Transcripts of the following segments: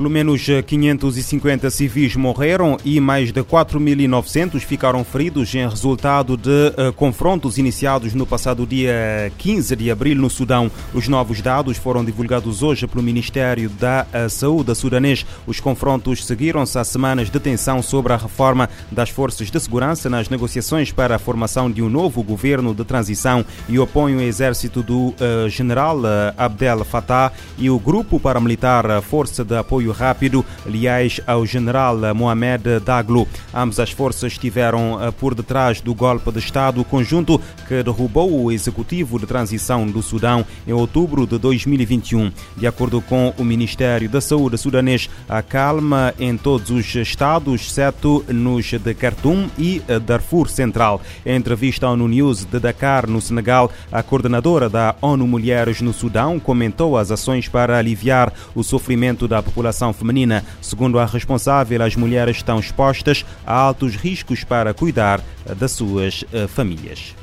Pelo menos 550 civis morreram e mais de 4.900 ficaram feridos em resultado de uh, confrontos iniciados no passado dia 15 de abril no Sudão. Os novos dados foram divulgados hoje pelo Ministério da uh, Saúde sudanês. Os confrontos seguiram-se a semanas de tensão sobre a reforma das forças de segurança nas negociações para a formação de um novo governo de transição e opõem o exército do uh, general Abdel Fattah e o grupo paramilitar Força de Apoio rápido, aliás, ao general Mohamed Daglo. Ambas as forças estiveram eh, por detrás do golpe de Estado conjunto que derrubou o executivo de transição do Sudão em outubro de 2021. De acordo com o Ministério da Saúde sudanês, a calma em todos os estados, exceto nos de Khartoum e eh, Darfur Central. Em entrevista ao News de Dakar, no Senegal, a coordenadora da ONU Mulheres no Sudão comentou as ações para aliviar o sofrimento da população população feminina. Segundo a responsável, as mulheres estão expostas a altos riscos para cuidar das suas uh, famílias.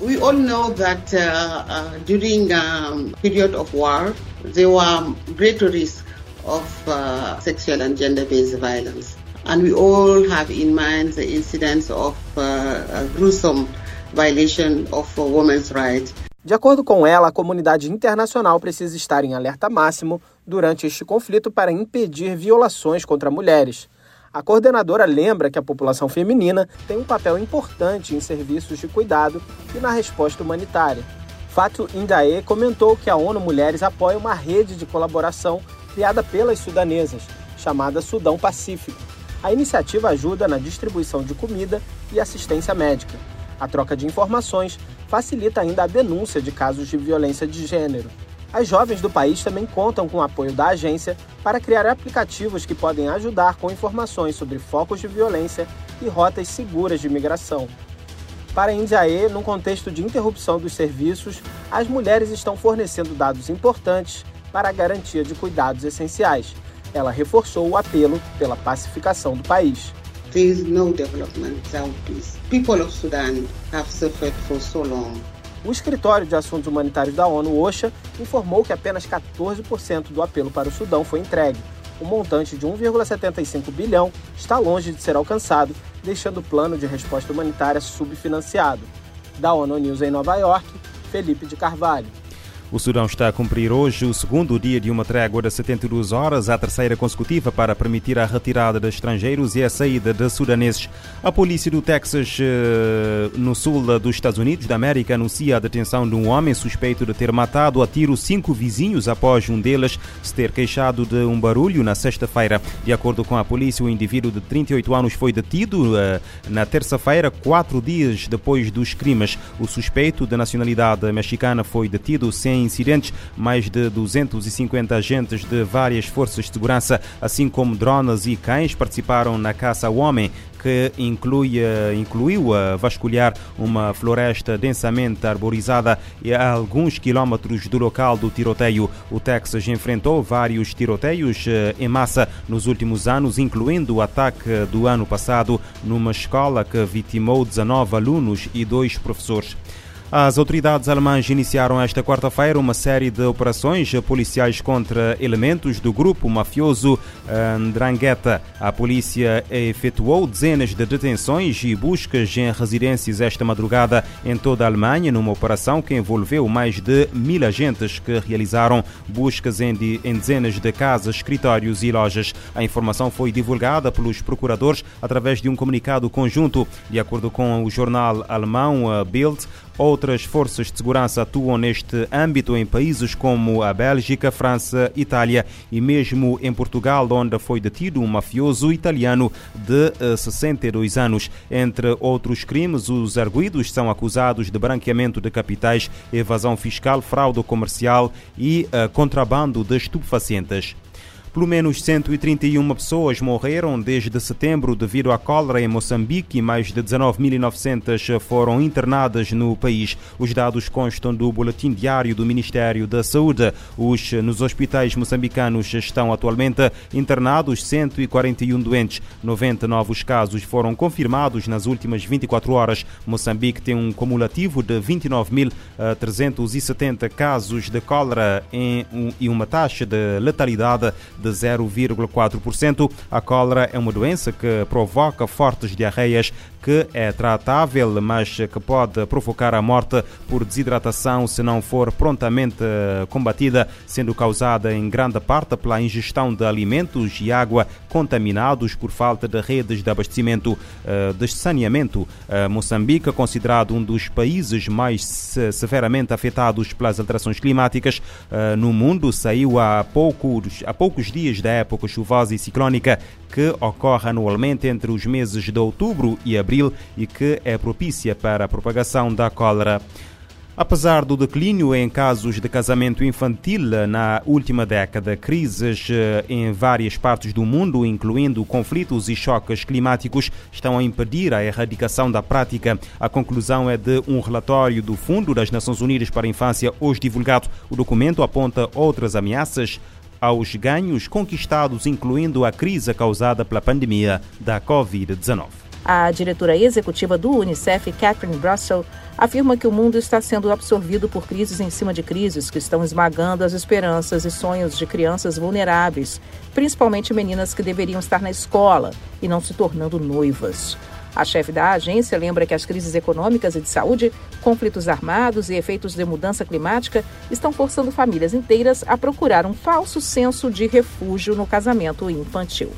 We all know that uh, uh, during um, period of war, there were great risk of uh, sexual and gender-based violence. And we all have in mind the incidents of gruesome violation of women's rights. De acordo com ela, a comunidade internacional precisa estar em alerta máximo durante este conflito para impedir violações contra mulheres. A coordenadora lembra que a população feminina tem um papel importante em serviços de cuidado e na resposta humanitária. Fato Indae comentou que a ONU Mulheres apoia uma rede de colaboração criada pelas sudanesas, chamada Sudão Pacífico. A iniciativa ajuda na distribuição de comida e assistência médica. A troca de informações facilita ainda a denúncia de casos de violência de gênero. As jovens do país também contam com o apoio da agência para criar aplicativos que podem ajudar com informações sobre focos de violência e rotas seguras de migração. Para a Indiae, num contexto de interrupção dos serviços, as mulheres estão fornecendo dados importantes para a garantia de cuidados essenciais. Ela reforçou o apelo pela pacificação do país. There is no development without peace. People of Sudan have suffered for so long. O Escritório de Assuntos Humanitários da ONU, OSHA, informou que apenas 14% do apelo para o Sudão foi entregue. O montante de 1,75 bilhão está longe de ser alcançado, deixando o plano de resposta humanitária subfinanciado. Da ONU News em Nova York, Felipe de Carvalho. O Sudão está a cumprir hoje o segundo dia de uma trégua de 72 horas, a terceira consecutiva para permitir a retirada de estrangeiros e a saída de sudaneses. A polícia do Texas, eh, no sul dos Estados Unidos da América, anuncia a detenção de um homem suspeito de ter matado a tiro cinco vizinhos após um deles se ter queixado de um barulho na sexta-feira. De acordo com a polícia, o indivíduo de 38 anos foi detido eh, na terça-feira, quatro dias depois dos crimes. O suspeito de nacionalidade mexicana foi detido sem incidentes, mais de 250 agentes de várias forças de segurança, assim como drones e cães, participaram na caça ao homem que inclui, incluiu a vasculhar uma floresta densamente arborizada a alguns quilómetros do local do tiroteio. O Texas enfrentou vários tiroteios eh, em massa nos últimos anos, incluindo o ataque do ano passado numa escola que vitimou 19 alunos e dois professores. As autoridades alemãs iniciaram esta quarta-feira uma série de operações policiais contra elementos do grupo mafioso Ndrangheta. A polícia efetuou dezenas de detenções e buscas em residências esta madrugada em toda a Alemanha, numa operação que envolveu mais de mil agentes que realizaram buscas em, de, em dezenas de casas, escritórios e lojas. A informação foi divulgada pelos procuradores através de um comunicado conjunto. De acordo com o jornal alemão Bild, Outras forças de segurança atuam neste âmbito em países como a Bélgica, França, Itália e mesmo em Portugal, onde foi detido um mafioso italiano de 62 eh, anos. Entre outros crimes, os arguídos são acusados de branqueamento de capitais, evasão fiscal, fraude comercial e uh, contrabando de estupefacientes. Pelo menos 131 pessoas morreram desde setembro devido à cólera em Moçambique e mais de 19.900 foram internadas no país. Os dados constam do boletim diário do Ministério da Saúde. Os, nos hospitais moçambicanos estão atualmente internados 141 doentes. 90 novos casos foram confirmados nas últimas 24 horas. Moçambique tem um cumulativo de 29.370 casos de cólera e uma taxa de letalidade de de 0,4%. A cólera é uma doença que provoca fortes diarreias que é tratável, mas que pode provocar a morte por desidratação se não for prontamente eh, combatida, sendo causada em grande parte pela ingestão de alimentos e água contaminados por falta de redes de abastecimento eh, de saneamento. Eh, Moçambique, considerado um dos países mais severamente afetados pelas alterações climáticas no mundo, saiu há poucos, há poucos dias da época chuvosa e ciclónica que ocorre anualmente entre os meses de outubro e abril e que é propícia para a propagação da cólera. Apesar do declínio em casos de casamento infantil na última década, crises eh, em várias partes do mundo, incluindo conflitos e choques climáticos, estão a impedir a erradicação da prática. A conclusão é de um relatório do Fundo das Nações Unidas para a Infância, hoje divulgado. O documento aponta outras ameaças aos ganhos conquistados, incluindo a crise causada pela pandemia da Covid-19. A diretora executiva do Unicef, Catherine Russell, afirma que o mundo está sendo absorvido por crises em cima de crises que estão esmagando as esperanças e sonhos de crianças vulneráveis, principalmente meninas que deveriam estar na escola e não se tornando noivas. A chefe da agência lembra que as crises econômicas e de saúde, conflitos armados e efeitos de mudança climática estão forçando famílias inteiras a procurar um falso senso de refúgio no casamento infantil.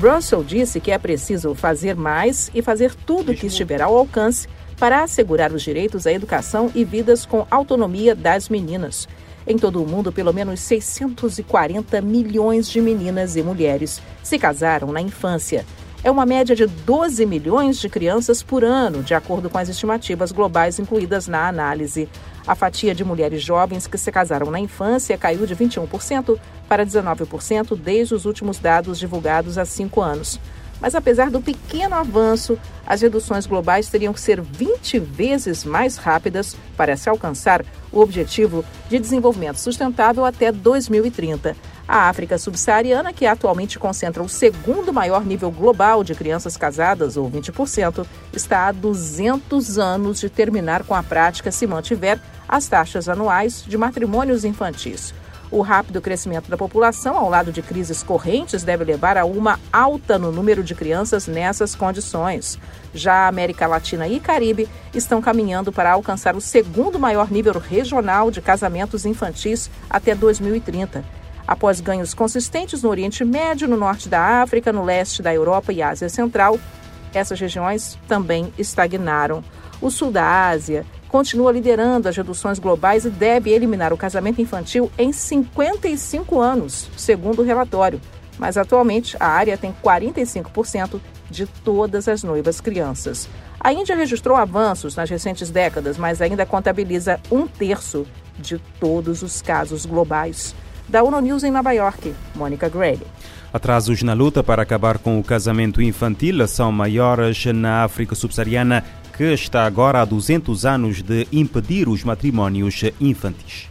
Russell disse que é preciso fazer mais e fazer tudo o que estiver ao alcance para assegurar os direitos à educação e vidas com autonomia das meninas. Em todo o mundo, pelo menos 640 milhões de meninas e mulheres se casaram na infância, é uma média de 12 milhões de crianças por ano, de acordo com as estimativas globais incluídas na análise. A fatia de mulheres jovens que se casaram na infância caiu de 21% para 19% desde os últimos dados divulgados há cinco anos. Mas apesar do pequeno avanço, as reduções globais teriam que ser 20 vezes mais rápidas para se alcançar o objetivo de desenvolvimento sustentável até 2030. A África subsaariana, que atualmente concentra o segundo maior nível global de crianças casadas, ou 20%, está há 200 anos de terminar com a prática se mantiver as taxas anuais de matrimônios infantis. O rápido crescimento da população, ao lado de crises correntes, deve levar a uma alta no número de crianças nessas condições. Já a América Latina e Caribe estão caminhando para alcançar o segundo maior nível regional de casamentos infantis até 2030 Após ganhos consistentes no Oriente Médio, no norte da África, no leste da Europa e Ásia Central, essas regiões também estagnaram. O sul da Ásia continua liderando as reduções globais e deve eliminar o casamento infantil em 55 anos, segundo o relatório. Mas atualmente a área tem 45% de todas as noivas crianças. A Índia registrou avanços nas recentes décadas, mas ainda contabiliza um terço de todos os casos globais. Da ONU em Nova York, Mônica Gray. Atrasos na luta para acabar com o casamento infantil são maiores na África subsaariana, que está agora há 200 anos de impedir os matrimónios infantis.